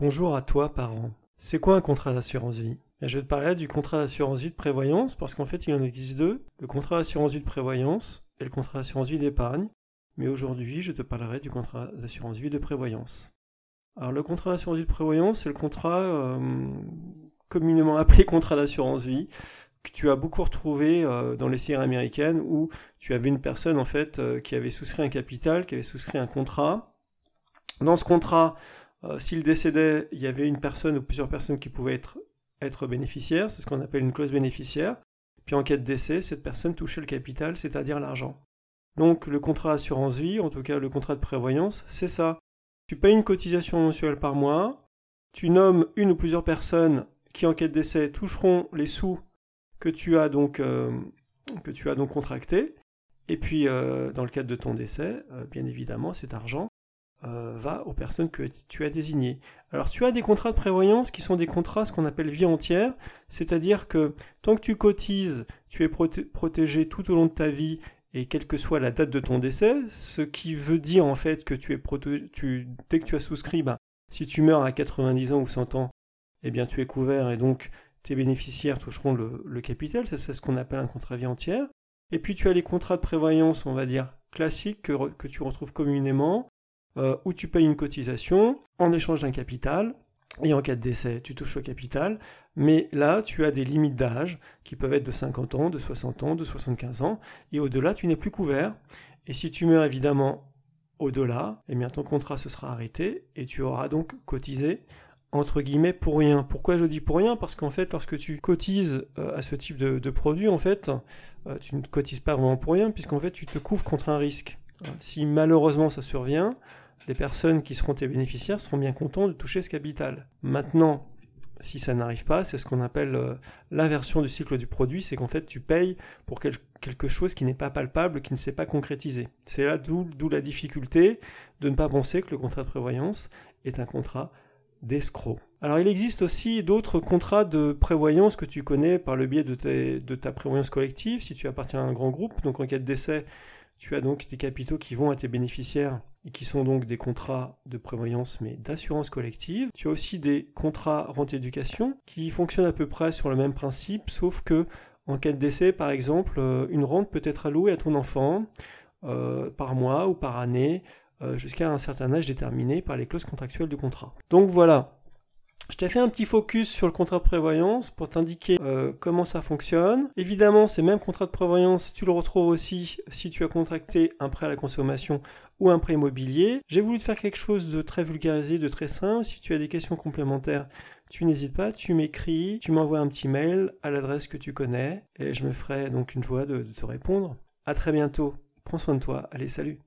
Bonjour à toi, parent. C'est quoi un contrat d'assurance vie? Je vais te parler du contrat d'assurance vie de prévoyance parce qu'en fait il en existe deux, le contrat d'assurance vie de prévoyance et le contrat d'assurance vie d'épargne. Mais aujourd'hui je te parlerai du contrat d'assurance vie de prévoyance. Alors le contrat d'assurance vie de prévoyance c'est le contrat euh, communément appelé contrat d'assurance vie que tu as beaucoup retrouvé euh, dans les séries américaines où tu avais une personne en fait euh, qui avait souscrit un capital, qui avait souscrit un contrat. Dans ce contrat, euh, s'il décédait, il y avait une personne ou plusieurs personnes qui pouvaient être, bénéficiaires, c'est ce qu'on appelle une clause bénéficiaire. Puis en cas de décès, cette personne touchait le capital, c'est-à-dire l'argent. Donc le contrat assurance vie, en tout cas le contrat de prévoyance, c'est ça. Tu payes une cotisation mensuelle par mois, tu nommes une ou plusieurs personnes qui en cas de décès toucheront les sous que tu as donc, euh, que tu as donc contracté. Et puis, euh, dans le cadre de ton décès, bien évidemment, cet argent euh, va aux personnes que tu as désignées. Alors tu as des contrats de prévoyance qui sont des contrats ce qu'on appelle vie entière, c'est-à-dire que tant que tu cotises, tu es protégé tout au long de ta vie et quelle que soit la date de ton décès, ce qui veut dire en fait que tu es tu, dès que tu as souscrit, bah, si tu meurs à 90 ans ou 100 ans, eh bien tu es couvert et donc tes bénéficiaires toucheront le, le capital, c'est ce qu'on appelle un contrat vie entière. Et puis tu as les contrats de prévoyance, on va dire, classiques que, que tu retrouves communément, euh, où tu payes une cotisation en échange d'un capital, et en cas de décès, tu touches au capital, mais là, tu as des limites d'âge qui peuvent être de 50 ans, de 60 ans, de 75 ans, et au-delà, tu n'es plus couvert. Et si tu meurs évidemment au-delà, eh bien ton contrat se sera arrêté et tu auras donc cotisé entre guillemets pour rien. Pourquoi je dis pour rien? Parce qu'en fait, lorsque tu cotises euh, à ce type de, produit, en fait, euh, tu ne cotises pas vraiment pour rien, puisqu'en fait, tu te couvres contre un risque. Si malheureusement ça survient, les personnes qui seront tes bénéficiaires seront bien contents de toucher ce capital. Maintenant, si ça n'arrive pas, c'est ce qu'on appelle euh, l'inversion du cycle du produit, c'est qu'en fait tu payes pour quelque chose qui n'est pas palpable, qui ne s'est pas concrétisé. C'est là d'où la difficulté de ne pas penser que le contrat de prévoyance est un contrat d'escroc. Alors il existe aussi d'autres contrats de prévoyance que tu connais par le biais de, de ta prévoyance collective, si tu appartiens à un grand groupe, donc en cas de décès, tu as donc des capitaux qui vont à tes bénéficiaires et qui sont donc des contrats de prévoyance mais d'assurance collective. Tu as aussi des contrats rente éducation qui fonctionnent à peu près sur le même principe sauf que en cas de décès par exemple euh, une rente peut être allouée à ton enfant euh, par mois ou par année euh, jusqu'à un certain âge déterminé par les clauses contractuelles du contrat. Donc voilà, je t'ai fait un petit focus sur le contrat de prévoyance pour t'indiquer euh, comment ça fonctionne. Évidemment, ces mêmes contrats de prévoyance, tu le retrouves aussi si tu as contracté un prêt à la consommation ou un prêt immobilier. J'ai voulu te faire quelque chose de très vulgarisé, de très simple. Si tu as des questions complémentaires, tu n'hésites pas, tu m'écris, tu m'envoies un petit mail à l'adresse que tu connais et je me ferai donc une joie de, te répondre. À très bientôt. Prends soin de toi. Allez, salut.